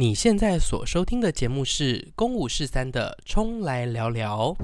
你现在所收听的节目是《公五十三》的《冲来聊聊》。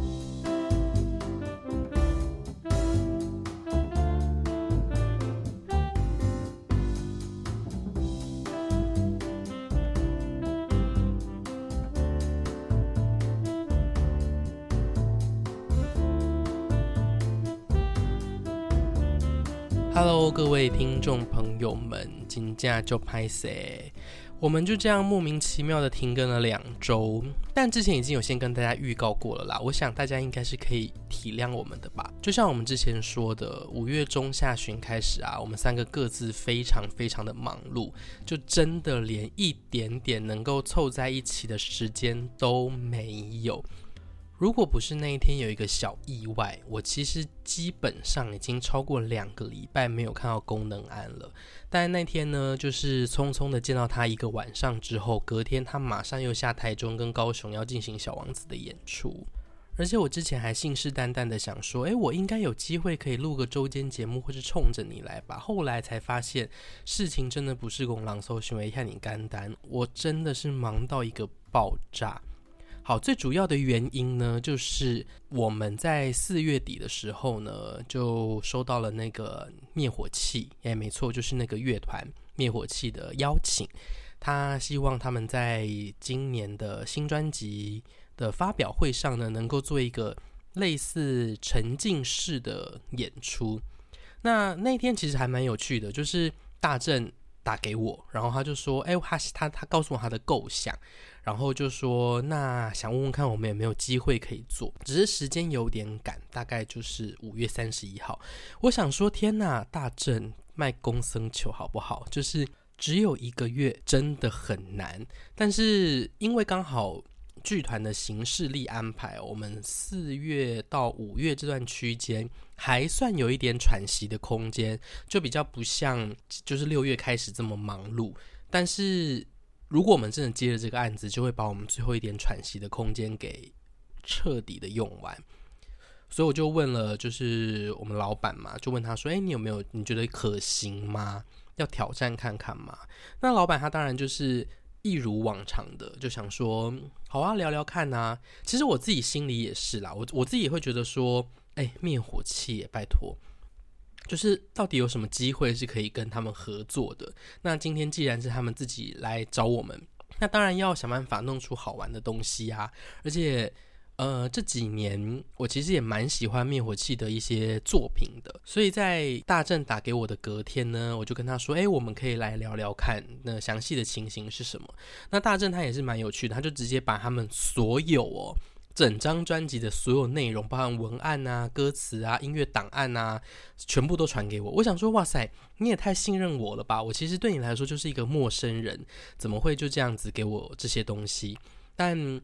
Hello，各位听众朋友们，金价就拍谢。我们就这样莫名其妙的停更了两周，但之前已经有先跟大家预告过了啦。我想大家应该是可以体谅我们的吧。就像我们之前说的，五月中下旬开始啊，我们三个各自非常非常的忙碌，就真的连一点点能够凑在一起的时间都没有。如果不是那一天有一个小意外，我其实基本上已经超过两个礼拜没有看到功能安了。但那天呢，就是匆匆的见到他一个晚上之后，隔天他马上又下台中跟高雄要进行小王子的演出。而且我之前还信誓旦旦的想说，诶，我应该有机会可以录个周间节目，或是冲着你来吧。后来才发现，事情真的不是公狼搜寻为看你干单，我真的是忙到一个爆炸。好，最主要的原因呢，就是我们在四月底的时候呢，就收到了那个灭火器，哎，没错，就是那个乐团灭火器的邀请，他希望他们在今年的新专辑的发表会上呢，能够做一个类似沉浸式的演出。那那天其实还蛮有趣的，就是大正打给我，然后他就说，哎，他他他告诉我他的构想。然后就说，那想问问看，我们有没有机会可以做？只是时间有点赶，大概就是五月三十一号。我想说，天哪，大正卖公生球好不好？就是只有一个月，真的很难。但是因为刚好剧团的行事历安排，我们四月到五月这段区间还算有一点喘息的空间，就比较不像就是六月开始这么忙碌。但是。如果我们真的接了这个案子，就会把我们最后一点喘息的空间给彻底的用完。所以我就问了，就是我们老板嘛，就问他说：“哎，你有没有？你觉得可行吗？要挑战看看吗？”那老板他当然就是一如往常的，就想说：“好啊，聊聊看啊。”其实我自己心里也是啦，我我自己也会觉得说：“哎，灭火器，拜托。”就是到底有什么机会是可以跟他们合作的？那今天既然是他们自己来找我们，那当然要想办法弄出好玩的东西啊！而且，呃，这几年我其实也蛮喜欢灭火器的一些作品的，所以在大正打给我的隔天呢，我就跟他说：“诶，我们可以来聊聊看，那详细的情形是什么？”那大正他也是蛮有趣的，他就直接把他们所有哦。整张专辑的所有内容，包含文案啊、歌词啊、音乐档案啊，全部都传给我。我想说，哇塞，你也太信任我了吧！我其实对你来说就是一个陌生人，怎么会就这样子给我这些东西？但，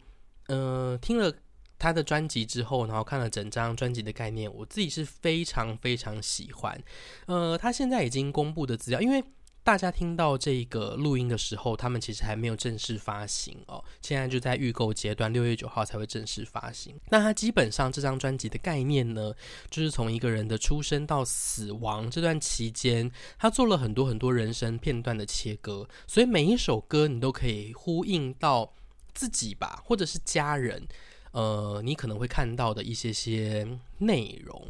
呃，听了他的专辑之后，然后看了整张专辑的概念，我自己是非常非常喜欢。呃，他现在已经公布的资料，因为。大家听到这个录音的时候，他们其实还没有正式发行哦，现在就在预购阶段，六月九号才会正式发行。那他基本上这张专辑的概念呢，就是从一个人的出生到死亡这段期间，他做了很多很多人生片段的切割，所以每一首歌你都可以呼应到自己吧，或者是家人，呃，你可能会看到的一些些内容。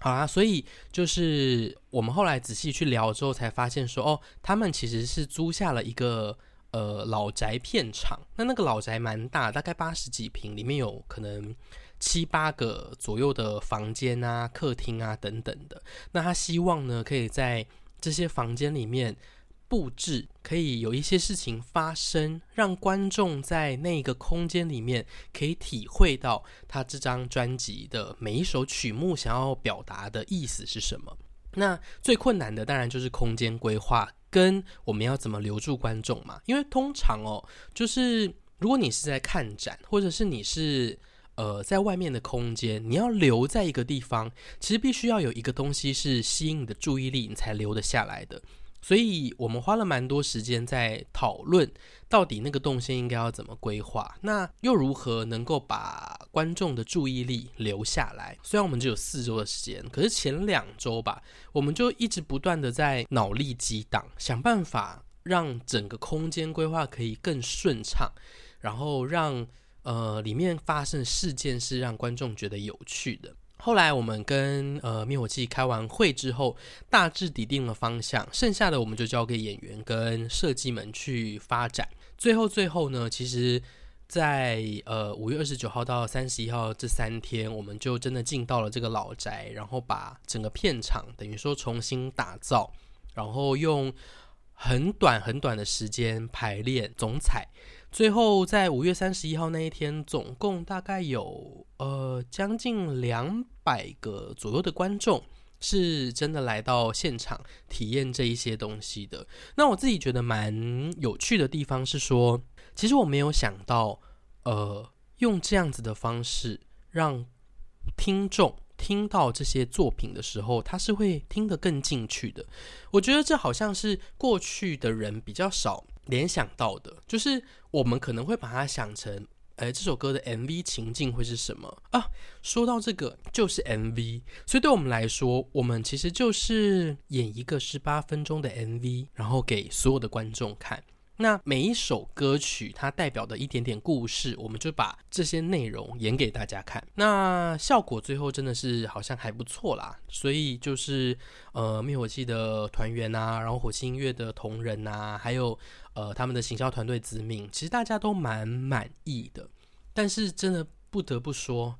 好啊，所以就是我们后来仔细去聊之后，才发现说，哦，他们其实是租下了一个呃老宅片场。那那个老宅蛮大，大概八十几平，里面有可能七八个左右的房间啊、客厅啊等等的。那他希望呢，可以在这些房间里面。布置可以有一些事情发生，让观众在那个空间里面可以体会到他这张专辑的每一首曲目想要表达的意思是什么。那最困难的当然就是空间规划跟我们要怎么留住观众嘛。因为通常哦，就是如果你是在看展，或者是你是呃在外面的空间，你要留在一个地方，其实必须要有一个东西是吸引你的注意力，你才留得下来的。所以我们花了蛮多时间在讨论，到底那个动线应该要怎么规划，那又如何能够把观众的注意力留下来？虽然我们只有四周的时间，可是前两周吧，我们就一直不断的在脑力激荡，想办法让整个空间规划可以更顺畅，然后让呃里面发生的事件是让观众觉得有趣的。后来我们跟呃灭火器开完会之后，大致底定了方向，剩下的我们就交给演员跟设计们去发展。最后最后呢，其实在呃五月二十九号到三十一号这三天，我们就真的进到了这个老宅，然后把整个片场等于说重新打造，然后用很短很短的时间排练总彩。最后，在五月三十一号那一天，总共大概有呃将近两百个左右的观众是真的来到现场体验这一些东西的。那我自己觉得蛮有趣的地方是说，其实我没有想到，呃，用这样子的方式让听众听到这些作品的时候，他是会听得更进去的。我觉得这好像是过去的人比较少联想到的，就是我们可能会把它想成，哎，这首歌的 MV 情境会是什么啊？说到这个，就是 MV，所以对我们来说，我们其实就是演一个十八分钟的 MV，然后给所有的观众看。那每一首歌曲它代表的一点点故事，我们就把这些内容演给大家看。那效果最后真的是好像还不错啦，所以就是呃灭火器的团员啊，然后火星音乐的同仁啊，还有呃他们的行销团队子敏，其实大家都蛮满意的。但是真的不得不说，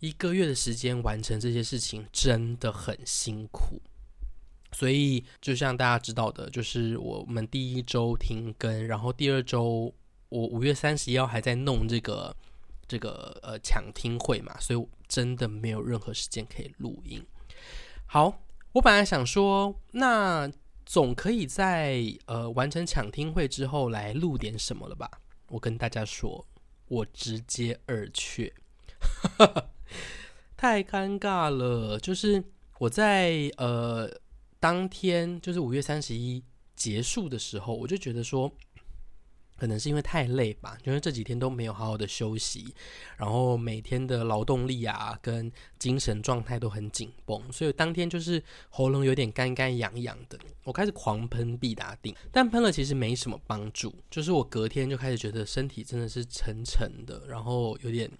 一个月的时间完成这些事情真的很辛苦。所以，就像大家知道的，就是我们第一周停更，然后第二周我五月三十一号还在弄这个这个呃抢听会嘛，所以真的没有任何时间可以录音。好，我本来想说，那总可以在呃完成抢听会之后来录点什么了吧？我跟大家说，我直接二确，太尴尬了。就是我在呃。当天就是五月三十一结束的时候，我就觉得说，可能是因为太累吧，因为这几天都没有好好的休息，然后每天的劳动力啊跟精神状态都很紧绷，所以当天就是喉咙有点干干痒痒的，我开始狂喷必达錠，但喷了其实没什么帮助，就是我隔天就开始觉得身体真的是沉沉的，然后有点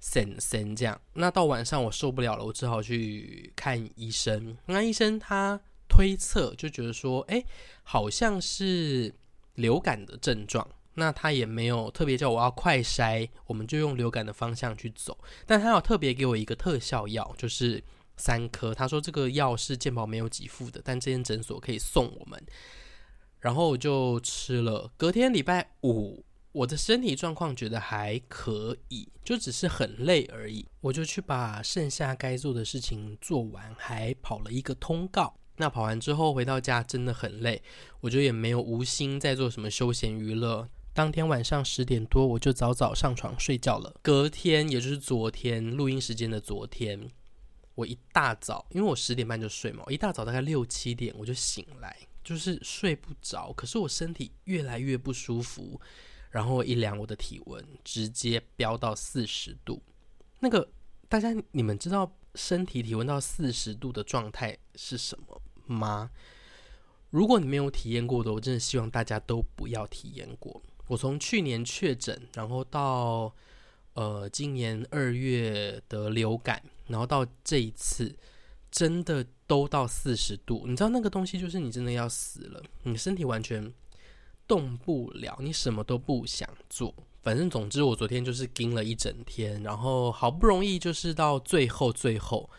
神神这样，那到晚上我受不了了，我只好去看医生。那医生他推测就觉得说，哎，好像是流感的症状。那他也没有特别叫我要快筛，我们就用流感的方向去走。但他有特别给我一个特效药，就是三颗。他说这个药是健保没有给付的，但这间诊所可以送我们。然后我就吃了。隔天礼拜五。我的身体状况觉得还可以，就只是很累而已。我就去把剩下该做的事情做完，还跑了一个通告。那跑完之后回到家真的很累，我就也没有无心再做什么休闲娱乐。当天晚上十点多，我就早早上床睡觉了。隔天，也就是昨天录音时间的昨天，我一大早，因为我十点半就睡嘛，一大早大概六七点我就醒来，就是睡不着，可是我身体越来越不舒服。然后一量我的体温，直接飙到四十度。那个大家你们知道身体体温到四十度的状态是什么吗？如果你没有体验过的，我真的希望大家都不要体验过。我从去年确诊，然后到呃今年二月得流感，然后到这一次，真的都到四十度。你知道那个东西就是你真的要死了，你身体完全。动不了，你什么都不想做。反正总之，我昨天就是盯了一整天，然后好不容易就是到最后最后，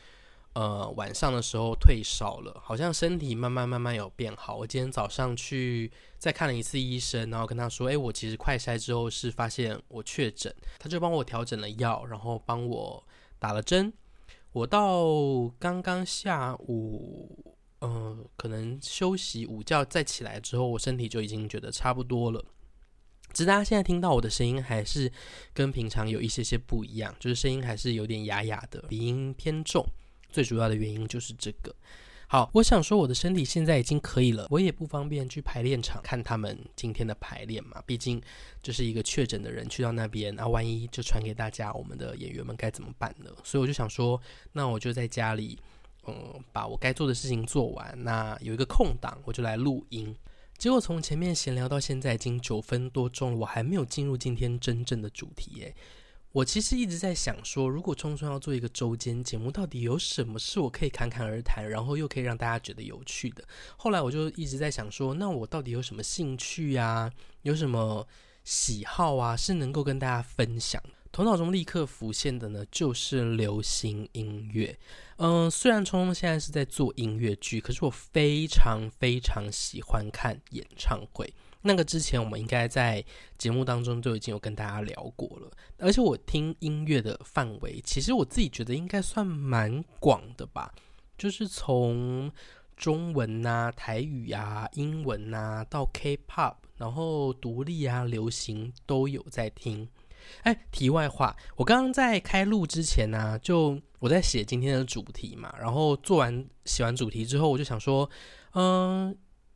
呃，晚上的时候退烧了，好像身体慢慢慢慢有变好。我今天早上去再看了一次医生，然后跟他说：“诶，我其实快筛之后是发现我确诊。”他就帮我调整了药，然后帮我打了针。我到刚刚下午。嗯、呃，可能休息午觉再起来之后，我身体就已经觉得差不多了。只是大家现在听到我的声音还是跟平常有一些些不一样，就是声音还是有点哑哑的，鼻音偏重。最主要的原因就是这个。好，我想说我的身体现在已经可以了，我也不方便去排练场看他们今天的排练嘛，毕竟这是一个确诊的人去到那边，啊，万一就传给大家，我们的演员们该怎么办呢？所以我就想说，那我就在家里。嗯，把我该做的事情做完，那有一个空档，我就来录音。结果从前面闲聊到现在已经九分多钟了，我还没有进入今天真正的主题耶。我其实一直在想说，如果聪聪要做一个周间节目，到底有什么是我可以侃侃而谈，然后又可以让大家觉得有趣的？后来我就一直在想说，那我到底有什么兴趣啊？有什么喜好啊？是能够跟大家分享？头脑中立刻浮现的呢，就是流行音乐。嗯，虽然聪聪现在是在做音乐剧，可是我非常非常喜欢看演唱会。那个之前我们应该在节目当中就已经有跟大家聊过了，而且我听音乐的范围，其实我自己觉得应该算蛮广的吧，就是从中文啊、台语啊、英文啊到 K-pop，然后独立啊、流行都有在听。哎，题外话，我刚刚在开录之前呢、就我在写今天的主题嘛，然后做完写完主题之后，我就想说，嗯，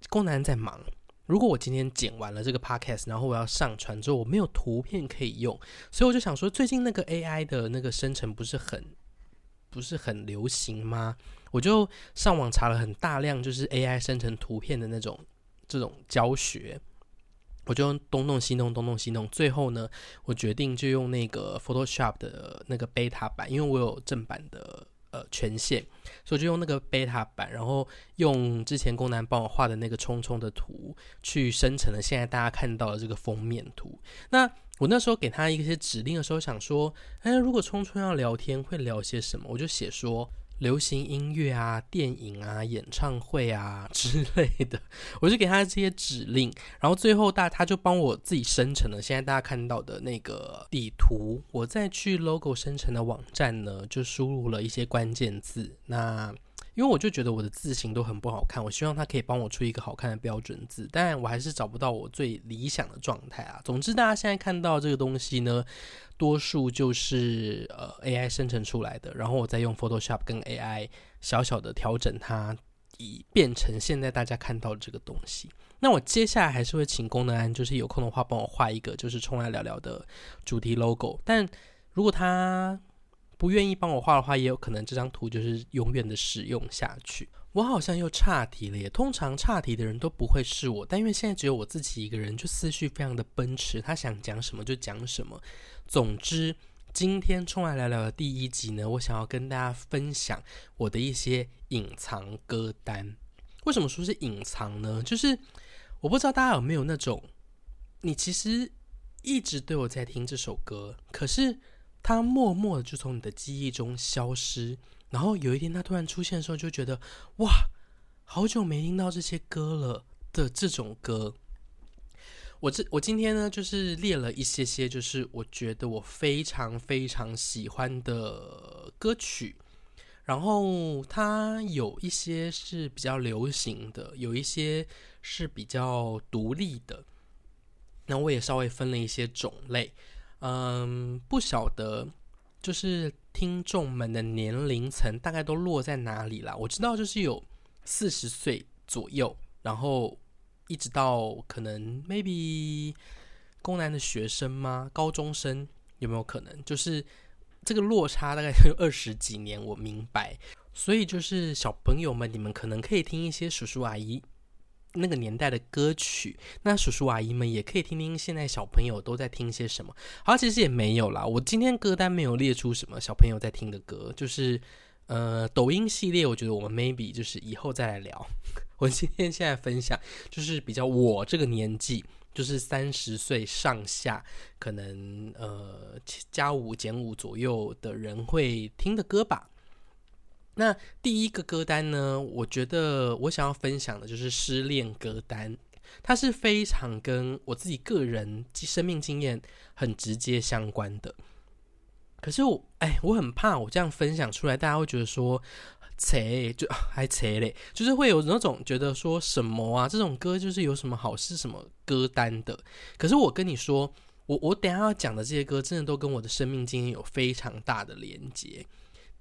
宫南在忙。如果我今天剪完了这个 podcast，然后我要上传之后，我没有图片可以用，所以我就想说，最近那个 AI 的那个生成不是很不是很流行吗？我就上网查了很大量，就是 AI 生成图片的那种这种教学，我就东弄西弄，东弄西弄，最后呢，我决定就用那个 Photoshop 的那个 beta 版，因为我有正版的。呃，权限，所以就用那个 beta 版，然后用之前工男帮我画的那个聪聪的图去生成了现在大家看到的这个封面图。那我那时候给他一些指令的时候，想说，哎，如果聪聪要聊天，会聊些什么？我就写说。流行音乐啊、电影啊、演唱会啊 之类的，我就给他这些指令，然后最后大他就帮我自己生成了现在大家看到的那个地图。我再去 logo 生成的网站呢，就输入了一些关键字。那因为我就觉得我的字型都很不好看，我希望他可以帮我出一个好看的标准字，但我还是找不到我最理想的状态啊。总之，大家现在看到这个东西呢，多数就是呃 AI 生成出来的，然后我再用 Photoshop 跟 AI 小小的调整它，以变成现在大家看到的这个东西。那我接下来还是会请功能安，就是有空的话帮我画一个，就是冲来聊聊的主题 logo。但如果他不愿意帮我画的话，也有可能这张图就是永远的使用下去。我好像又岔题了耶。通常岔题的人都不会是我，但因为现在只有我自己一个人，就思绪非常的奔驰，他想讲什么就讲什么。总之，今天冲来聊聊的第一集呢，我想要跟大家分享我的一些隐藏歌单。为什么说是隐藏呢？就是我不知道大家有没有那种，你其实一直都有在听这首歌，可是。他默默的就从你的记忆中消失，然后有一天他突然出现的时候，就觉得哇，好久没听到这些歌了的这种歌。我这我今天呢，就是列了一些些，就是我觉得我非常非常喜欢的歌曲，然后它有一些是比较流行的，有一些是比较独立的。那我也稍微分了一些种类。嗯，不晓得，就是听众们的年龄层大概都落在哪里啦？我知道就是有四十岁左右，然后一直到可能 maybe 工男的学生吗？高中生有没有可能？就是这个落差大概有二十几年，我明白。所以就是小朋友们，你们可能可以听一些叔叔阿姨。那个年代的歌曲，那叔叔阿姨们也可以听听现在小朋友都在听些什么。好，其实也没有啦，我今天歌单没有列出什么小朋友在听的歌，就是呃抖音系列，我觉得我们 maybe 就是以后再来聊。我今天现在分享就是比较我这个年纪，就是三十岁上下，可能呃加五减五左右的人会听的歌吧。那第一个歌单呢，我觉得我想要分享的就是失恋歌单，它是非常跟我自己个人生命经验很直接相关的。可是我，哎，我很怕我这样分享出来，大家会觉得说，切，就 还切嘞，就是会有那种觉得说什么啊，这种歌就是有什么好是什么歌单的。可是我跟你说，我我等下要讲的这些歌，真的都跟我的生命经验有非常大的连接。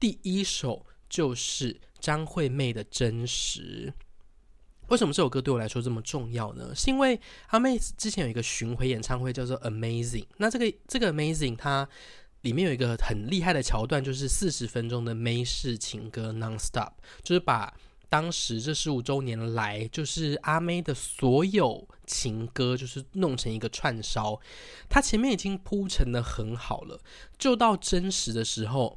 第一首。就是张惠妹的真实。为什么这首歌对我来说这么重要呢？是因为阿妹之前有一个巡回演唱会叫做 Amazing，那这个这个 Amazing 它里面有一个很厉害的桥段，就是四十分钟的美式情歌 Non-stop，就是把当时这十五周年来，就是阿妹的所有情歌，就是弄成一个串烧。它前面已经铺陈得很好了，就到真实的时候，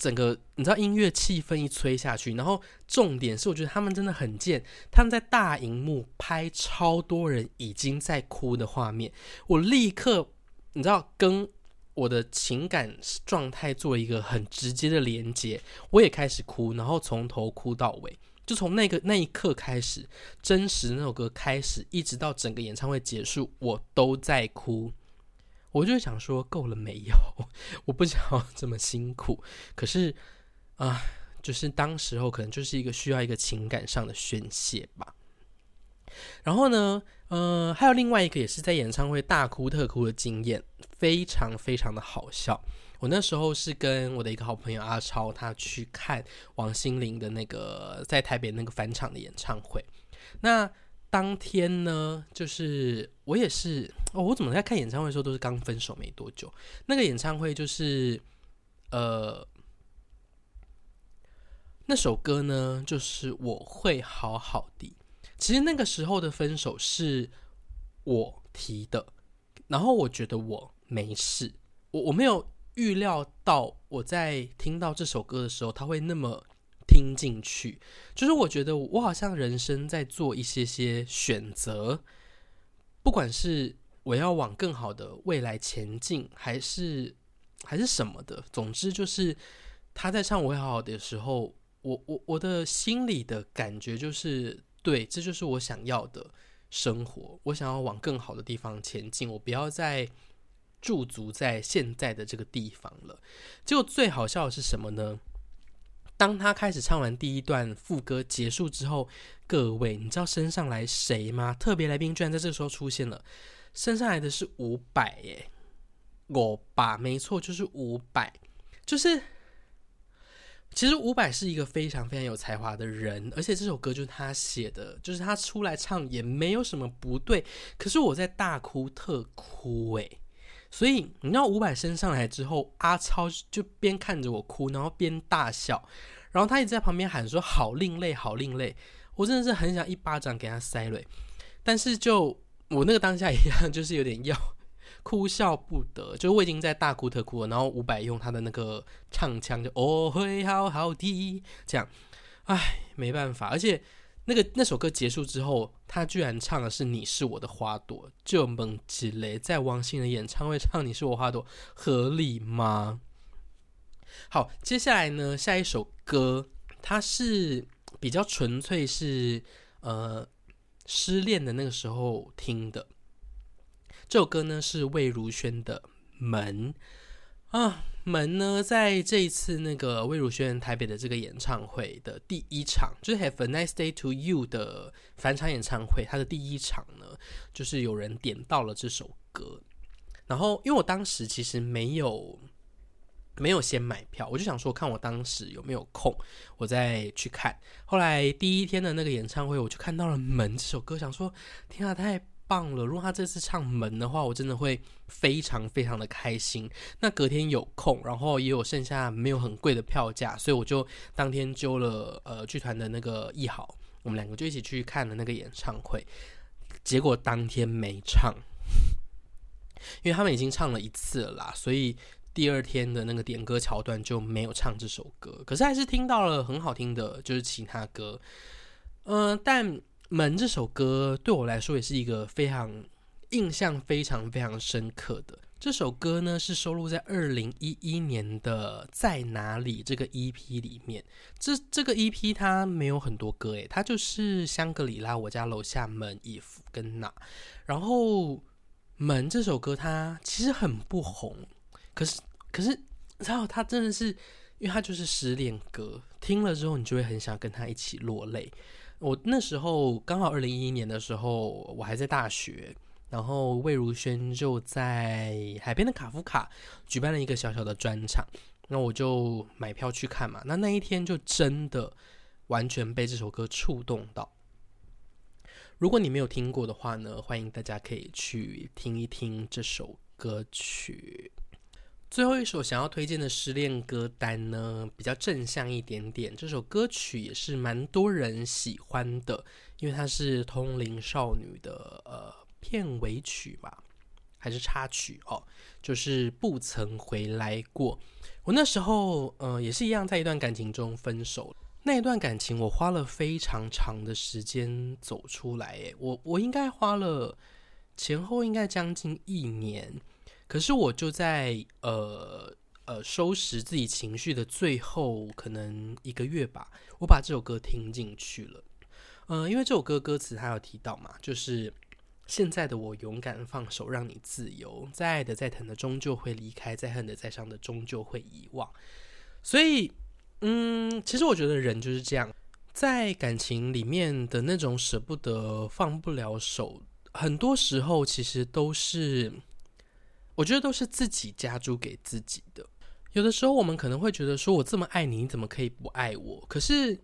整个你知道音乐气氛一吹下去，然后重点是，我觉得他们真的很贱，他们在大荧幕拍超多人已经在哭的画面，我立刻你知道跟我的情感状态做一个很直接的连接，我也开始哭，然后从头哭到尾。就从那个那一刻开始，真实那首歌开始，一直到整个演唱会结束，我都在哭。我就想说，够了没有？我不想要这么辛苦。可是啊，就是当时候可能就是一个需要一个情感上的宣泄吧。然后呢，呃，还有另外一个也是在演唱会大哭特哭的经验，非常非常的好笑。我那时候是跟我的一个好朋友阿超，他去看王心凌的那个在台北那个返场的演唱会。那当天呢，就是我也是哦，我怎么在看演唱会的时候都是刚分手没多久？那个演唱会就是呃，那首歌呢，就是我会好好的。其实那个时候的分手是我提的，然后我觉得我没事，我我没有。预料到我在听到这首歌的时候，他会那么听进去。就是我觉得我好像人生在做一些些选择，不管是我要往更好的未来前进，还是还是什么的。总之就是他在唱《我会好好的》时候，我我我的心里的感觉就是，对，这就是我想要的生活。我想要往更好的地方前进，我不要再。驻足在现在的这个地方了，结果最好笑的是什么呢？当他开始唱完第一段副歌结束之后，各位，你知道升上来谁吗？特别来宾居然在这个时候出现了，升上来的是伍佰耶，我吧，没错，就是伍佰，就是其实伍佰是一个非常非常有才华的人，而且这首歌就是他写的，就是他出来唱也没有什么不对，可是我在大哭特哭诶。所以你知道伍佰升上来之后，阿超就边看着我哭，然后边大笑，然后他一直在旁边喊说：“好另类，好另类。”我真的是很想一巴掌给他塞了，但是就我那个当下一样，就是有点要哭笑不得，就我已经在大哭特哭了，然后伍佰用他的那个唱腔就“我会好好的”这样，唉，没办法，而且。那个那首歌结束之后，他居然唱的是《你是我的花朵》，就猛鸡雷在王心凌演唱会唱《你是我花朵》，合理吗？好，接下来呢，下一首歌，它是比较纯粹是呃失恋的那个时候听的。这首歌呢是魏如萱的《门》啊。门呢，在这一次那个魏如萱台北的这个演唱会的第一场，就是 Have a Nice Day to You 的返场演唱会，它的第一场呢，就是有人点到了这首歌。然后，因为我当时其实没有没有先买票，我就想说，看我当时有没有空，我再去看。后来第一天的那个演唱会，我就看到了《门》这首歌，想说，天啊，太棒了！如果他这次唱门的话，我真的会非常非常的开心。那隔天有空，然后也有剩下没有很贵的票价，所以我就当天揪了呃剧团的那个艺豪，我们两个就一起去看了那个演唱会。结果当天没唱，因为他们已经唱了一次了啦，所以第二天的那个点歌桥段就没有唱这首歌。可是还是听到了很好听的，就是其他歌，嗯、但。门这首歌对我来说也是一个非常印象非常非常深刻的。这首歌呢是收录在二零一一年的《在哪里》这个 EP 里面。这这个 EP 它没有很多歌诶，它就是香格里拉、我家楼下、门、if 跟那。然后门这首歌它其实很不红，可是可是然后它真的是，因为它就是失恋歌，听了之后你就会很想跟他一起落泪。我那时候刚好二零一一年的时候，我还在大学，然后魏如萱就在海边的卡夫卡举办了一个小小的专场，那我就买票去看嘛。那那一天就真的完全被这首歌触动到。如果你没有听过的话呢，欢迎大家可以去听一听这首歌曲。最后一首想要推荐的失恋歌单呢，比较正向一点点。这首歌曲也是蛮多人喜欢的，因为它是《通灵少女》的呃片尾曲吧，还是插曲哦，就是不曾回来过。我那时候呃也是一样，在一段感情中分手，那一段感情我花了非常长的时间走出来，诶，我我应该花了前后应该将近一年。可是我就在呃呃收拾自己情绪的最后可能一个月吧，我把这首歌听进去了。呃，因为这首歌歌词它有提到嘛，就是现在的我勇敢放手，让你自由。再爱的再疼的终究会离开，再恨的再伤的终究会遗忘。所以，嗯，其实我觉得人就是这样，在感情里面的那种舍不得、放不了手，很多时候其实都是。我觉得都是自己加诸给自己的。有的时候，我们可能会觉得说：“我这么爱你，你怎么可以不爱我？”可是，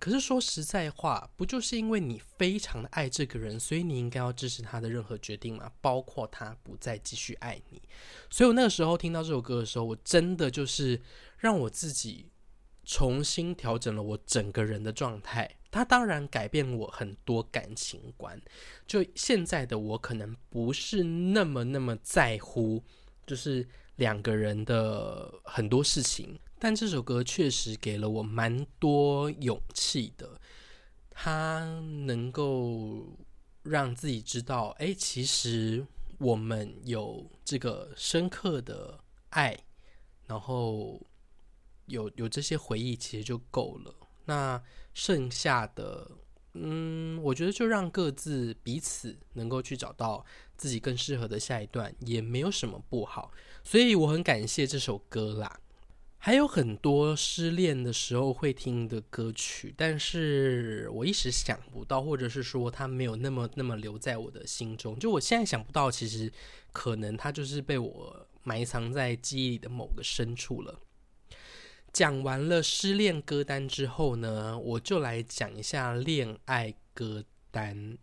可是说实在话，不就是因为你非常的爱这个人，所以你应该要支持他的任何决定吗？包括他不再继续爱你。所以我那个时候听到这首歌的时候，我真的就是让我自己重新调整了我整个人的状态。他当然改变我很多感情观，就现在的我可能不是那么那么在乎，就是两个人的很多事情。但这首歌确实给了我蛮多勇气的，他能够让自己知道，哎，其实我们有这个深刻的爱，然后有有这些回忆，其实就够了。那剩下的，嗯，我觉得就让各自彼此能够去找到自己更适合的下一段，也没有什么不好。所以我很感谢这首歌啦。还有很多失恋的时候会听的歌曲，但是我一时想不到，或者是说它没有那么那么留在我的心中。就我现在想不到，其实可能它就是被我埋藏在记忆里的某个深处了。讲完了失恋歌单之后呢，我就来讲一下恋爱歌单。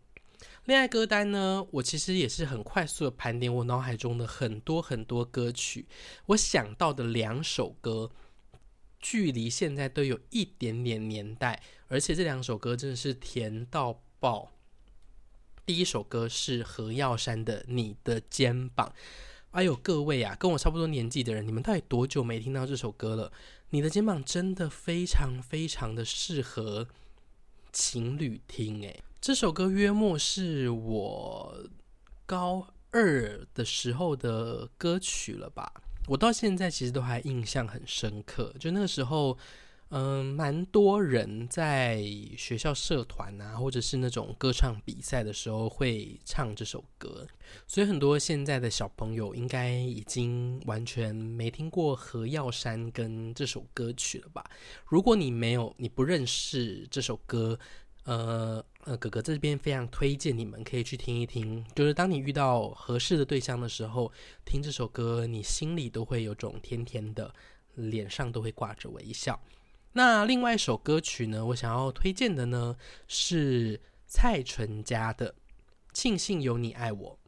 恋爱歌单呢，我其实也是很快速的盘点我脑海中的很多很多歌曲。我想到的两首歌，距离现在都有一点点年代，而且这两首歌真的是甜到爆。第一首歌是何耀珊的《你的肩膀》。哎呦，各位啊，跟我差不多年纪的人，你们到底多久没听到这首歌了？你的肩膀真的非常非常的适合情侣听诶，这首歌约莫是我高二的时候的歌曲了吧？我到现在其实都还印象很深刻，就那个时候。嗯，蛮多人在学校社团啊，或者是那种歌唱比赛的时候会唱这首歌，所以很多现在的小朋友应该已经完全没听过何耀珊跟这首歌曲了吧？如果你没有，你不认识这首歌，呃呃，哥哥这边非常推荐你们可以去听一听，就是当你遇到合适的对象的时候，听这首歌，你心里都会有种甜甜的，脸上都会挂着微笑。那另外一首歌曲呢，我想要推荐的呢是蔡淳佳的《庆幸有你爱我》。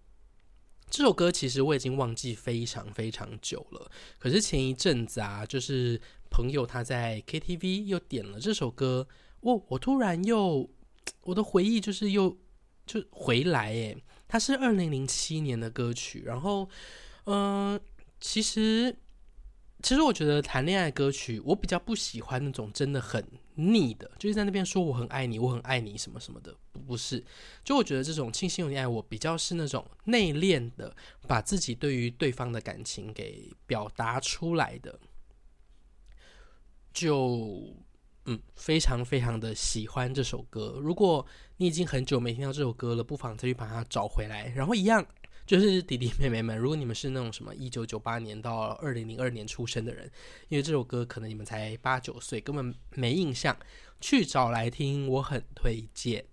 这首歌其实我已经忘记非常非常久了，可是前一阵子啊，就是朋友他在 KTV 又点了这首歌，我我突然又我的回忆就是又就回来诶，它是二零零七年的歌曲，然后嗯、其实。其实我觉得谈恋爱歌曲，我比较不喜欢那种真的很腻的，就是在那边说我很爱你，我很爱你什么什么的，不是。就我觉得这种庆幸有你爱我，比较是那种内敛的，把自己对于对方的感情给表达出来的。就嗯，非常非常的喜欢这首歌。如果你已经很久没听到这首歌了，不妨再去把它找回来，然后一样。就是弟弟妹妹们，如果你们是那种什么一九九八年到二零零二年出生的人，因为这首歌可能你们才八九岁，根本没印象，去找来听，我很推荐。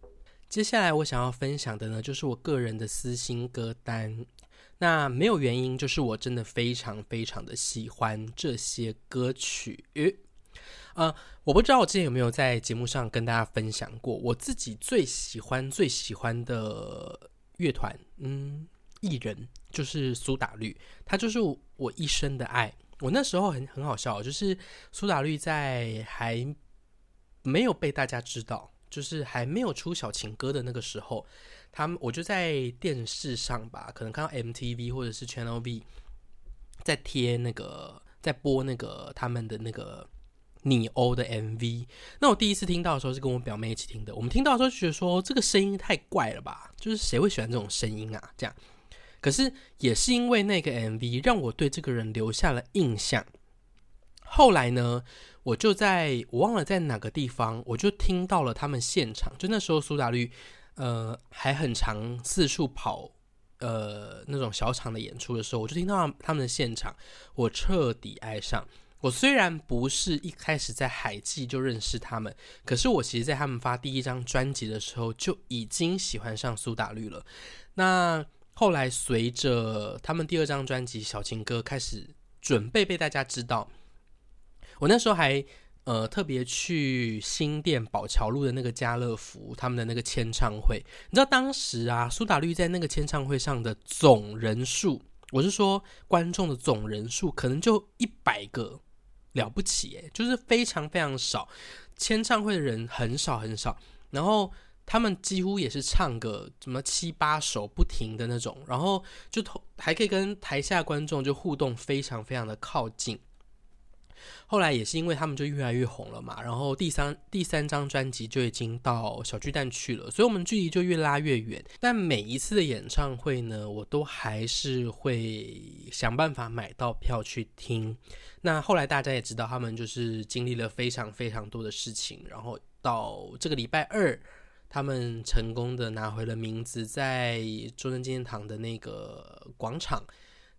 接下来我想要分享的呢，就是我个人的私心歌单。那没有原因，就是我真的非常非常的喜欢这些歌曲。呃，我不知道我之前有没有在节目上跟大家分享过，我自己最喜欢最喜欢的乐团，嗯。艺人，就是苏打绿，他就是我一生的爱。我那时候很很好笑，就是苏打绿在还没有被大家知道，就是还没有出小情歌的那个时候，他们我就在电视上吧，可能看到 MTV 或者是 Channel V 在贴那个，在播那个他们的那个你欧的 MV。那我第一次听到的时候是跟我表妹一起听的，我们听到的时候就觉得说这个声音太怪了吧，就是谁会喜欢这种声音啊？这样。可是也是因为那个 MV 让我对这个人留下了印象。后来呢，我就在我忘了在哪个地方，我就听到了他们现场。就那时候苏打绿，呃，还很常四处跑，呃，那种小场的演出的时候，我就听到他们的现场，我彻底爱上。我虽然不是一开始在海记就认识他们，可是我其实在他们发第一张专辑的时候就已经喜欢上苏打绿了。那后来，随着他们第二张专辑《小情歌》开始准备被大家知道，我那时候还呃特别去新店宝桥路的那个家乐福他们的那个签唱会。你知道当时啊，苏打绿在那个签唱会上的总人数，我是说观众的总人数，可能就一百个了不起诶，就是非常非常少。签唱会的人很少很少，然后。他们几乎也是唱个什么七八首不停的那种，然后就还可以跟台下观众就互动，非常非常的靠近。后来也是因为他们就越来越红了嘛，然后第三第三张专辑就已经到小巨蛋去了，所以我们距离就越拉越远。但每一次的演唱会呢，我都还是会想办法买到票去听。那后来大家也知道，他们就是经历了非常非常多的事情，然后到这个礼拜二。他们成功的拿回了名字，在中正纪念堂的那个广场，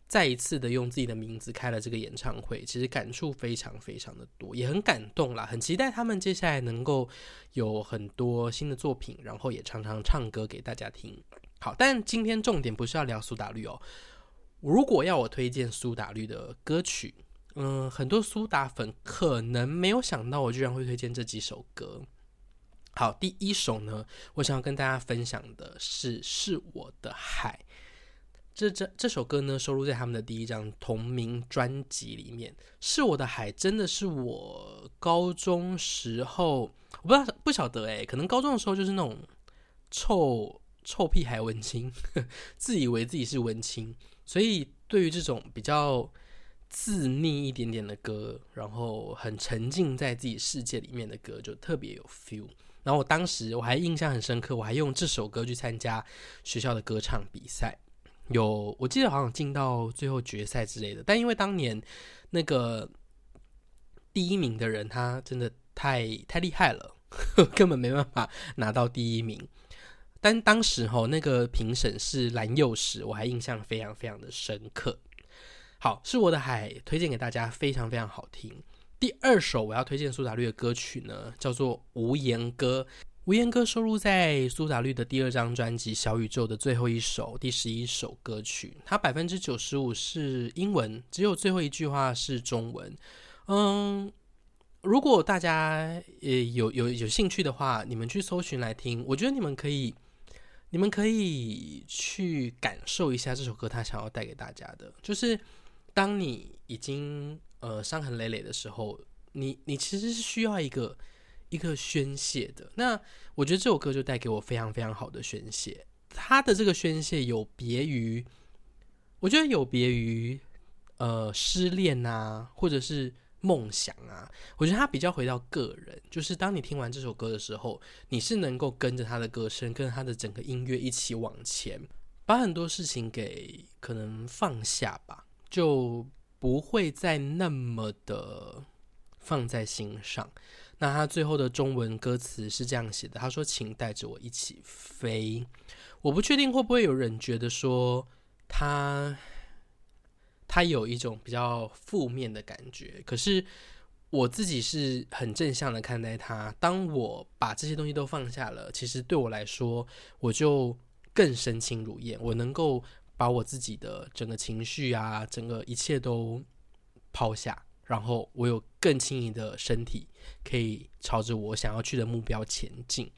再一次的用自己的名字开了这个演唱会，其实感触非常非常的多，也很感动啦，很期待他们接下来能够有很多新的作品，然后也常常唱歌给大家听。好，但今天重点不是要聊苏打绿哦。如果要我推荐苏打绿的歌曲，嗯，很多苏打粉可能没有想到我居然会推荐这几首歌。好，第一首呢，我想要跟大家分享的是《是我的海》。这这这首歌呢，收录在他们的第一张同名专辑里面。《是我的海》真的是我高中时候，我不知道不晓得诶，可能高中的时候就是那种臭臭屁孩文青，自以为自己是文青，所以对于这种比较自溺一点点的歌，然后很沉浸在自己世界里面的歌，就特别有 feel。然后我当时我还印象很深刻，我还用这首歌去参加学校的歌唱比赛，有我记得好像进到最后决赛之类的。但因为当年那个第一名的人他真的太太厉害了，根本没办法拿到第一名。但当时候那个评审是蓝又时，我还印象非常非常的深刻。好，是我的海，推荐给大家，非常非常好听。第二首我要推荐苏打绿的歌曲呢，叫做《无言歌》。《无言歌》收录在苏打绿的第二张专辑《小宇宙》的最后一首，第十一首歌曲。它百分之九十五是英文，只有最后一句话是中文。嗯，如果大家也有有有兴趣的话，你们去搜寻来听。我觉得你们可以，你们可以去感受一下这首歌，它想要带给大家的，就是当你已经。呃，伤痕累累的时候，你你其实是需要一个一个宣泄的。那我觉得这首歌就带给我非常非常好的宣泄。他的这个宣泄有别于，我觉得有别于呃失恋啊，或者是梦想啊。我觉得他比较回到个人，就是当你听完这首歌的时候，你是能够跟着他的歌声，跟他的整个音乐一起往前，把很多事情给可能放下吧，就。不会再那么的放在心上。那他最后的中文歌词是这样写的：“他说，请带着我一起飞。”我不确定会不会有人觉得说他他有一种比较负面的感觉。可是我自己是很正向的看待他。当我把这些东西都放下了，其实对我来说，我就更身轻如燕。我能够。把我自己的整个情绪啊，整个一切都抛下，然后我有更轻盈的身体，可以朝着我想要去的目标前进。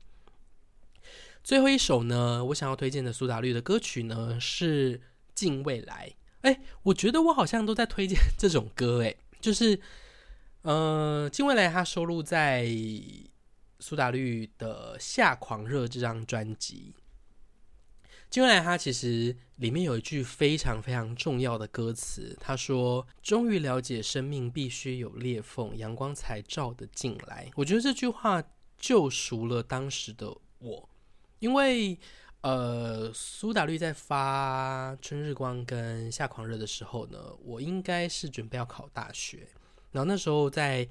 最后一首呢，我想要推荐的苏打绿的歌曲呢，是近未来。哎，我觉得我好像都在推荐 这种歌，哎，就是，呃，近未来它收录在苏打绿的《夏狂热》这张专辑。近未来他其实里面有一句非常非常重要的歌词，他说：“终于了解生命必须有裂缝，阳光才照得进来。”我觉得这句话救赎了当时的我，因为。呃，苏打绿在发《春日光》跟《夏狂热》的时候呢，我应该是准备要考大学，然后那时候在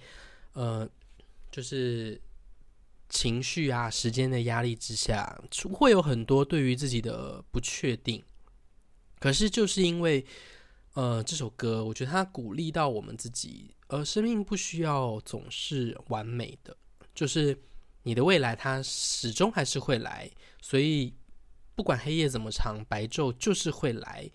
呃，就是情绪啊、时间的压力之下，会有很多对于自己的不确定。可是就是因为呃这首歌，我觉得它鼓励到我们自己，呃，生命不需要总是完美的，就是你的未来它始终还是会来，所以。不管黑夜怎么长，白昼就是会来。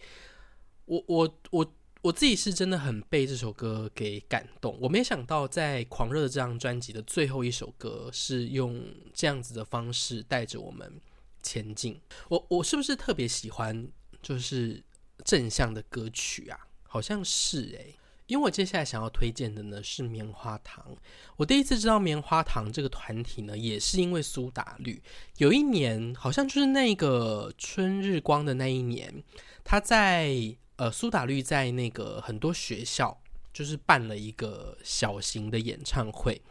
我我我我自己是真的很被这首歌给感动。我没想到在《狂热》这张专辑的最后一首歌是用这样子的方式带着我们前进。我我是不是特别喜欢就是正向的歌曲啊？好像是诶、因为我接下来想要推荐的呢是棉花糖。我第一次知道棉花糖这个团体呢，也是因为苏打绿。有一年，好像就是那个春日光的那一年，他在呃苏打绿在那个很多学校就是办了一个小型的演唱会，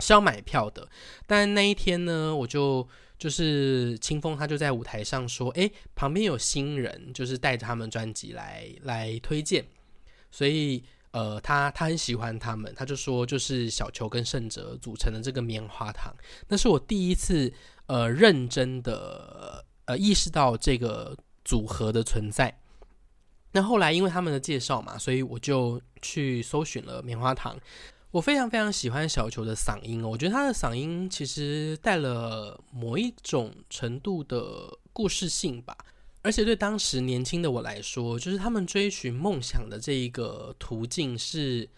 是要买票的。但那一天呢，我就就是清风他就在舞台上说：“诶，旁边有新人，就是带着他们专辑来来推荐。”所以，呃，他他很喜欢他们，他就说，就是小球跟胜哲组成的这个棉花糖，那是我第一次呃认真的呃意识到这个组合的存在。那后来因为他们的介绍嘛，所以我就去搜寻了棉花糖。我非常非常喜欢小球的嗓音哦，我觉得他的嗓音其实带了某一种程度的故事性吧。而且对当时年轻的我来说，就是他们追寻梦想的这一个途径是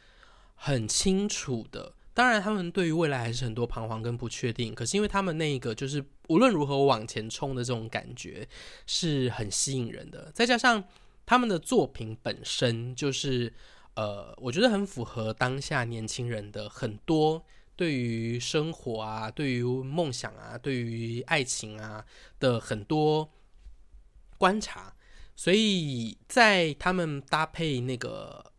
很清楚的。当然，他们对于未来还是很多彷徨跟不确定。可是，因为他们那一个就是无论如何往前冲的这种感觉是很吸引人的。再加上他们的作品本身就是，呃，我觉得很符合当下年轻人的很多对于生活啊、对于梦想啊、对于爱情啊的很多。观察，所以在他们搭配那个，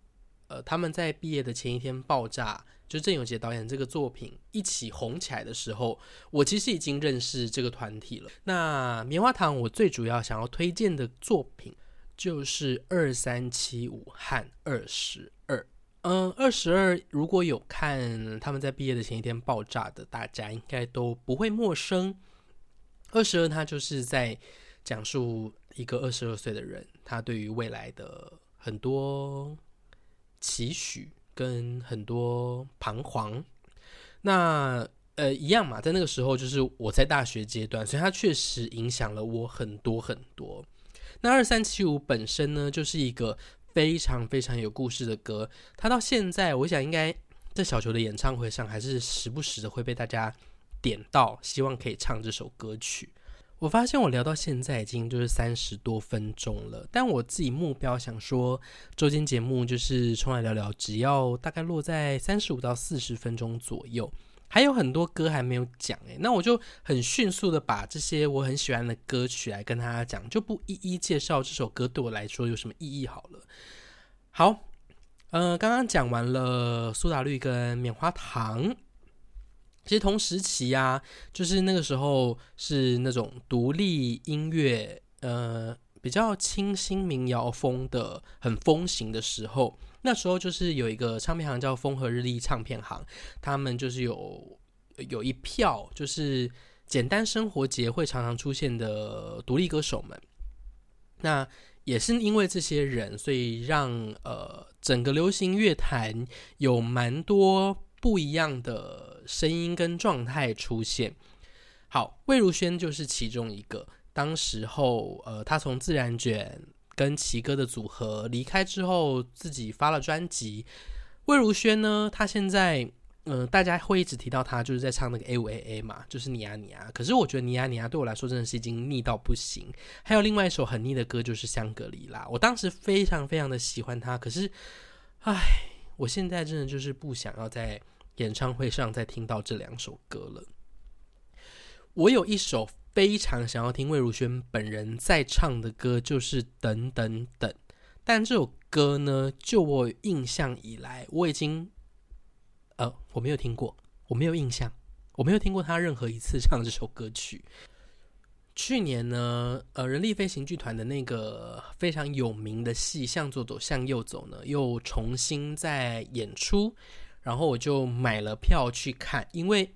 呃，他们在毕业的前一天爆炸，就郑有杰导演这个作品一起红起来的时候，我其实已经认识这个团体了。那棉花糖，我最主要想要推荐的作品就是二三七五和二十二。嗯，二十二如果有看他们在毕业的前一天爆炸的，大家应该都不会陌生。二十二，他就是在讲述。一个二十二岁的人，他对于未来的很多期许跟很多彷徨，那呃一样嘛，在那个时候就是我在大学阶段，所以他确实影响了我很多很多。那二三七五本身呢，就是一个非常非常有故事的歌，它到现在我想应该在小球的演唱会上，还是时不时的会被大家点到，希望可以唱这首歌曲。我发现我聊到现在已经就是三十多分钟了，但我自己目标想说，周间节目就是冲来聊聊，只要大概落在三十五到四十分钟左右，还有很多歌还没有讲诶，那我就很迅速的把这些我很喜欢的歌曲来跟大家讲，就不一一介绍这首歌对我来说有什么意义好了。好，呃，刚刚讲完了苏打绿跟棉花糖。其实同时期啊，就是那个时候是那种独立音乐，呃，比较清新民谣风的很风行的时候。那时候就是有一个唱片行叫风和日丽唱片行，他们就是有有一票就是简单生活节会常常出现的独立歌手们。那也是因为这些人，所以让呃整个流行乐坛有蛮多不一样的。声音跟状态出现，好，魏如萱就是其中一个。当时候，呃，他从自然卷跟奇哥的组合离开之后，自己发了专辑。魏如萱呢，她现在嗯、大家会一直提到他，就是在唱那个 A 五 A A 嘛，就是你啊你啊。可是我觉得你啊你啊对我来说真的是已经腻到不行。还有另外一首很腻的歌就是香格里拉，我当时非常非常的喜欢他，可是，唉，我现在真的就是不想要在演唱会上再听到这两首歌了。我有一首非常想要听魏如萱本人在唱的歌，就是等等等。但这首歌呢，就我印象以来，我已经。呃，我没有听过，我没有印象，我没有听过他任何一次唱这首歌曲。去年呢，呃，人力飞行剧团的那个非常有名的戏《向左走，向右走》呢，又重新在演出，然后我就买了票去看，因为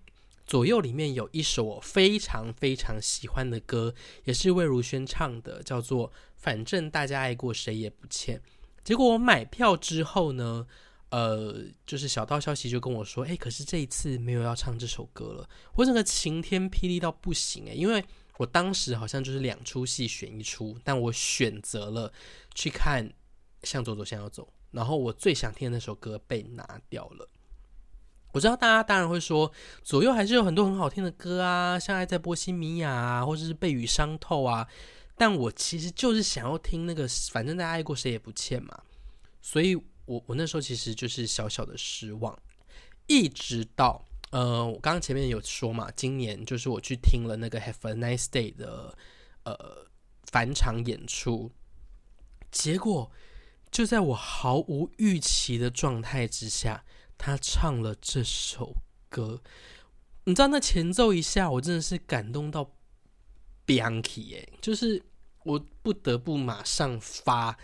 左右里面有一首我非常非常喜欢的歌，也是魏如萱唱的，叫做《反正大家爱过谁也不欠》。结果我买票之后呢，呃，就是小道消息就跟我说，哎，可是这一次没有要唱这首歌了。我整个晴天霹雳到不行哎，因为我当时好像就是两出戏选一出，但我选择了去看《向左走，向右走》，然后我最想听的那首歌被拿掉了。我知道大家当然会说，左右还是有很多很好听的歌啊，像《爱在波西米亚》啊，或者是《被雨伤透》啊，但我其实就是想要听那个，反正大家爱过谁也不欠嘛，所以。我我那时候其实就是小小的失望，一直到呃，我刚刚前面有说嘛，今年就是我去听了那个 Have a Nice Day 的呃返场演出，结果就在我毫无预期的状态之下，他唱了这首歌，你知道那前奏一下，我真的是感动到 Bianchi 哎，就是我不得不马上发。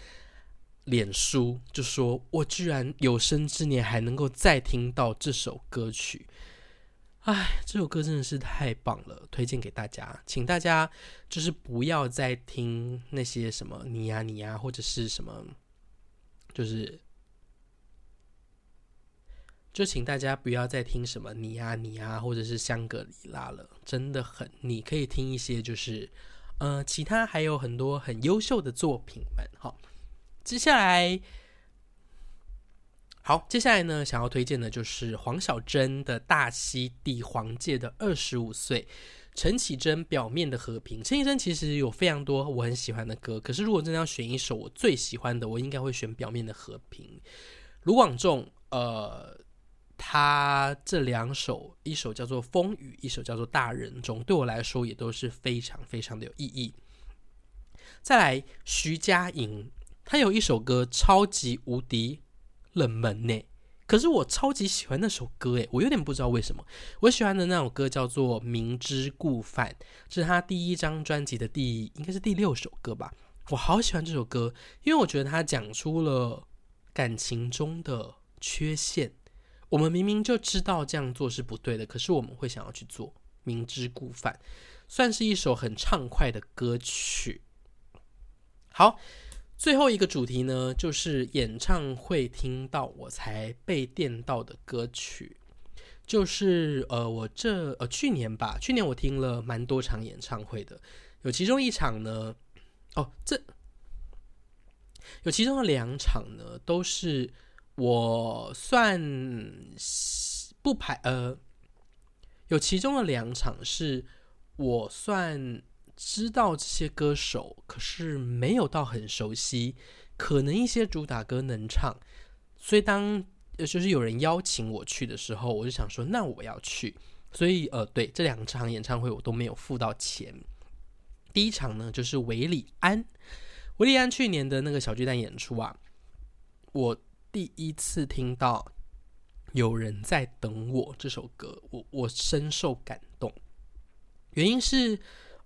脸书就说：“我居然有生之年还能够再听到这首歌曲，哎，这首歌真的是太棒了，推荐给大家。请大家就是不要再听那些什么你呀你呀，或者是什么，就是就请大家不要再听什么你呀你呀，或者是香格里拉了，真的很，你可以听一些就是呃，其他还有很多很优秀的作品们，好。”接下来，好，接下来呢，想要推荐的就是黄小珍的《大溪地黄介的二十五岁》，陈绮贞《表面的和平》。陈绮贞其实有非常多我很喜欢的歌，可是如果真的要选一首我最喜欢的，我应该会选《表面的和平》。卢广仲，呃，他这两首，一首叫做《风雨》，一首叫做《大人中》，对我来说也都是非常非常的有意义。再来，徐佳莹。她有一首歌超级无敌冷门呢，可是我超级喜欢那首歌诶，我有点不知道为什么。我喜欢的那首歌叫做《明知故犯》，这是他第一张专辑的第应该是第六首歌吧。我好喜欢这首歌，因为我觉得他讲出了感情中的缺陷。我们明明就知道这样做是不对的，可是我们会想要去做，明知故犯，算是一首很畅快的歌曲。好。最后一个主题呢，就是演唱会听到我才被电到的歌曲，就是呃，我这呃去年吧，去年我听了蛮多场演唱会的，有其中一场呢，哦，这有其中的两场呢，都是我算不排呃，有其中的两场是我算。知道这些歌手，可是没有到很熟悉，可能一些主打歌能唱，所以当就是有人邀请我去的时候，我就想说，那我要去。所以呃，对，这两场演唱会我都没有付到钱。第一场呢，就是韦礼安，韦礼安去年的那个小巨蛋演出啊，我第一次听到有人在等我这首歌，我我深受感动，原因是。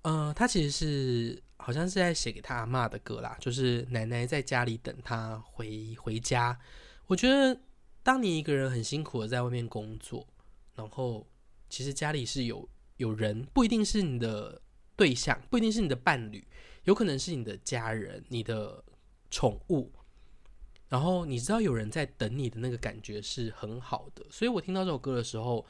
呃，他其实是好像是在写给他阿嬷的歌啦，就是奶奶在家里等他回回家。我觉得，当你一个人很辛苦的在外面工作，然后其实家里是有有人，不一定是你的对象，不一定是你的伴侣，有可能是你的家人、你的宠物。然后你知道有人在等你的那个感觉是很好的，所以我听到这首歌的时候。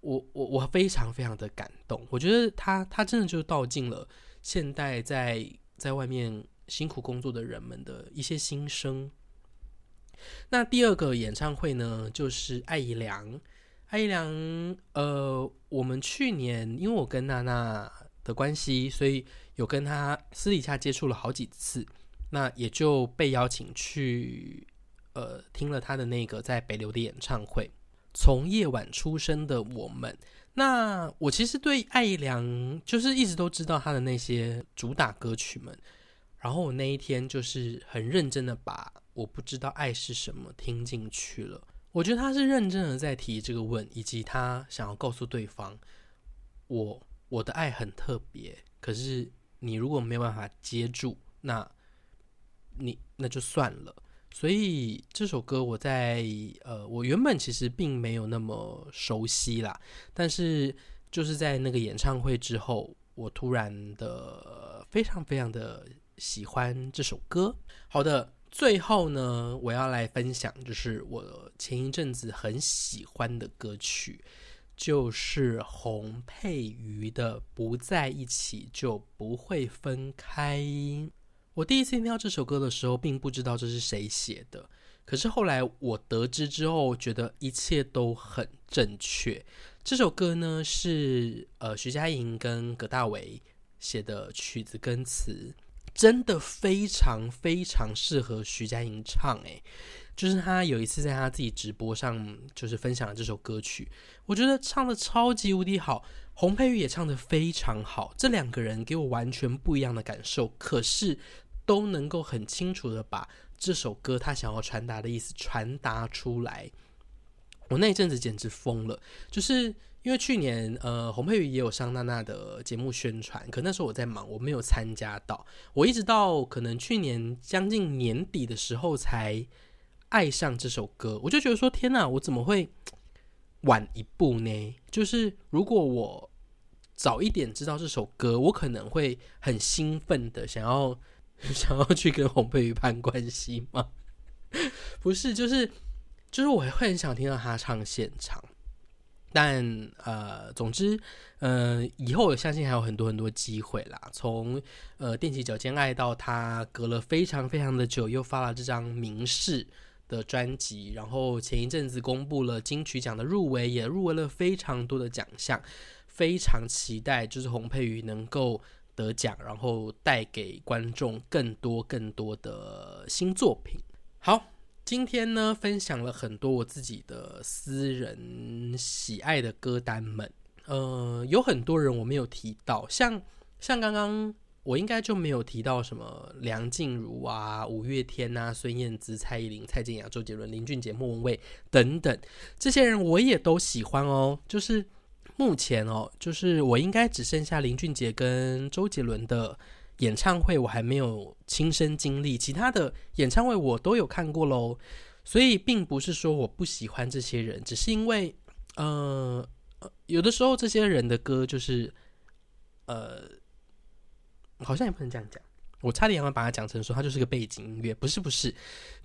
我我我非常非常的感动，我觉得他他真的就道尽了现代在在外面辛苦工作的人们的一些心声。那第二个演唱会呢，就是艾怡良，艾怡良，呃，我们去年因为我跟娜娜的关系，所以有跟他私底下接触了好几次，那也就被邀请去，呃，听了他的那个在北流的演唱会。从夜晚出生的我们，那我其实对艾良就是一直都知道他的那些主打歌曲们，然后我那一天就是很认真的把我不知道爱是什么听进去了。我觉得他是认真的在提这个问，以及他想要告诉对方，我我的爱很特别，可是你如果没有办法接住，那你那就算了。所以这首歌我在呃，我原本其实并没有那么熟悉啦，但是就是在那个演唱会之后，我突然的非常非常的喜欢这首歌。好的。最后呢，我要来分享，就是我前一阵子很喜欢的歌曲，就是洪佩瑜的《不在一起就不会分开》。我第一次听到这首歌的时候，并不知道这是谁写的，可是后来我得知之后，觉得一切都很正确。这首歌呢，是呃徐佳莹跟葛大为写的曲子跟词。真的非常非常适合徐佳莹唱诶，就是他有一次在他自己直播上，就是分享了这首歌曲，我觉得唱得超级无敌好，洪佩瑜也唱得非常好，这两个人给我完全不一样的感受，可是都能够很清楚的把这首歌他想要传达的意思传达出来，我那一阵子简直疯了，就是。因为去年，呃，洪佩瑜也有上娜娜的节目宣传，可那时候我在忙，我没有参加到。我一直到可能去年将近年底的时候才爱上这首歌，我就觉得说，天哪，我怎么会晚一步呢？就是如果我早一点知道这首歌，我可能会很兴奋的想要 想要去跟洪佩瑜攀关系吗？不是，就是就是我会很想听到他唱现场。但呃，总之，呃，以后我相信还有很多很多机会啦。从呃踮起脚尖爱到他隔了非常非常的久，又发了这张明示的专辑，然后前一阵子公布了金曲奖的入围，也入围了非常多的奖项，非常期待就是洪佩瑜能够得奖，然后带给观众更多更多的新作品。好。今天呢，分享了很多我自己的私人喜爱的歌单们，呃，有很多人我没有提到，像像刚刚我应该就没有提到什么梁静茹啊、五月天啊、孙燕姿、蔡依林、蔡健雅、周杰伦、林俊杰、莫文蔚等等这些人，我也都喜欢哦。就是目前哦，就是我应该只剩下林俊杰跟周杰伦的。演唱会我还没有亲身经历，其他的演唱会我都有看过喽，所以并不是说我不喜欢这些人，只是因为，呃，有的时候这些人的歌就是，呃，好像也不能这样讲，我差点要把它讲成说他就是个背景音乐，不是不是，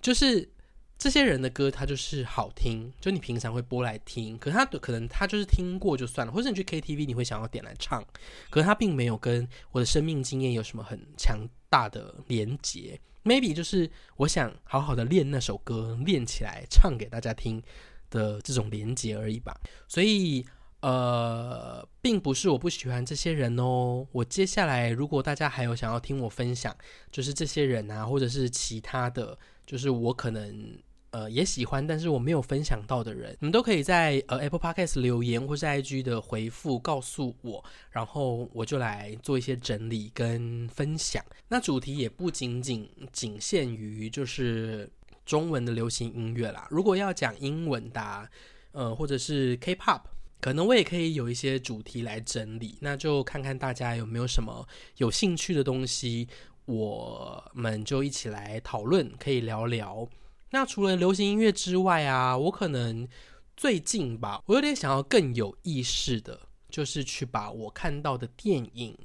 就是。这些人的歌，他就是好听，就你平常会播来听。可是他可能他就是听过就算了，或者你去 KTV 你会想要点来唱。可是他并没有跟我的生命经验有什么很强大的连结。Maybe 就是我想好好的练那首歌，练起来唱给大家听的这种连结而已吧。所以呃，并不是我不喜欢这些人哦。我接下来如果大家还有想要听我分享，就是这些人啊，或者是其他的。就是我可能呃也喜欢，但是我没有分享到的人，你们都可以在呃 Apple Podcast 留言或是 IG 的回复告诉我，然后我就来做一些整理跟分享。那主题也不仅仅仅限于就是中文的流行音乐啦，如果要讲英文的，呃或者是 K-pop，可能我也可以有一些主题来整理。那就看看大家有没有什么有兴趣的东西。我们就一起来讨论，可以聊聊。那除了流行音乐之外啊，我可能最近吧，我有点想要更有意识的，就是去把我看到的电影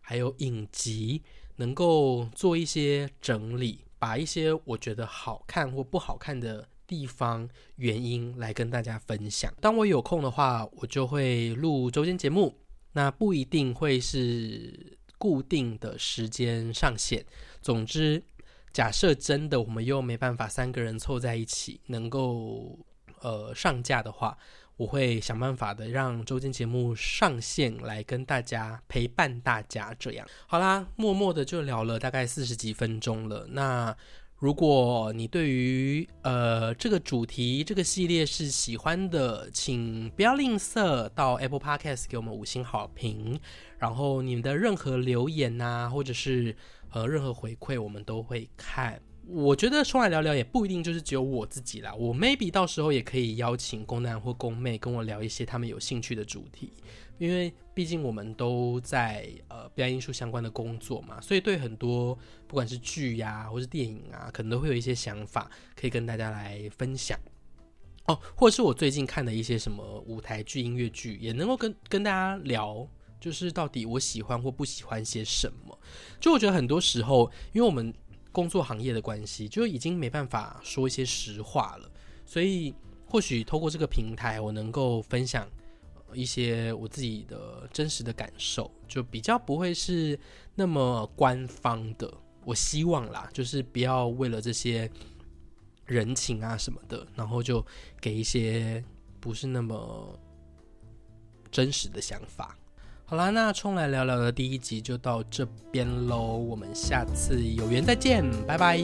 还有影集，能够做一些整理，把一些我觉得好看或不好看的地方、原因来跟大家分享。当我有空的话，我就会录周间节目，那不一定会是。固定的时间上线。总之，假设真的我们又没办法三个人凑在一起能够呃上架的话，我会想办法的让周间节目上线来跟大家陪伴大家。这样好啦，默默的就聊了大概四十几分钟了。那如果你对于呃这个主题这个系列是喜欢的，请不要吝啬到 Apple Podcast 给我们五星好评。然后你们的任何留言啊，或者是呃任何回馈，我们都会看。我觉得冲来聊聊也不一定就是只有我自己啦，我 maybe 到时候也可以邀请宫男或宫妹跟我聊一些他们有兴趣的主题，因为毕竟我们都在呃表演艺术相关的工作嘛，所以对很多不管是剧呀、或是电影啊，可能都会有一些想法可以跟大家来分享哦，或者是我最近看的一些什么舞台剧、音乐剧，也能够跟跟大家聊，就是到底我喜欢或不喜欢些什么。就我觉得很多时候，因为我们工作行业的关系，就已经没办法说一些实话了。所以，或许透过这个平台，我能够分享一些我自己的真实的感受，就比较不会是那么官方的。我希望啦，就是不要为了这些人情啊什么的，然后就给一些不是那么真实的想法。好啦，那冲来聊聊的第一集就到这边喽，我们下次有缘再见，拜拜。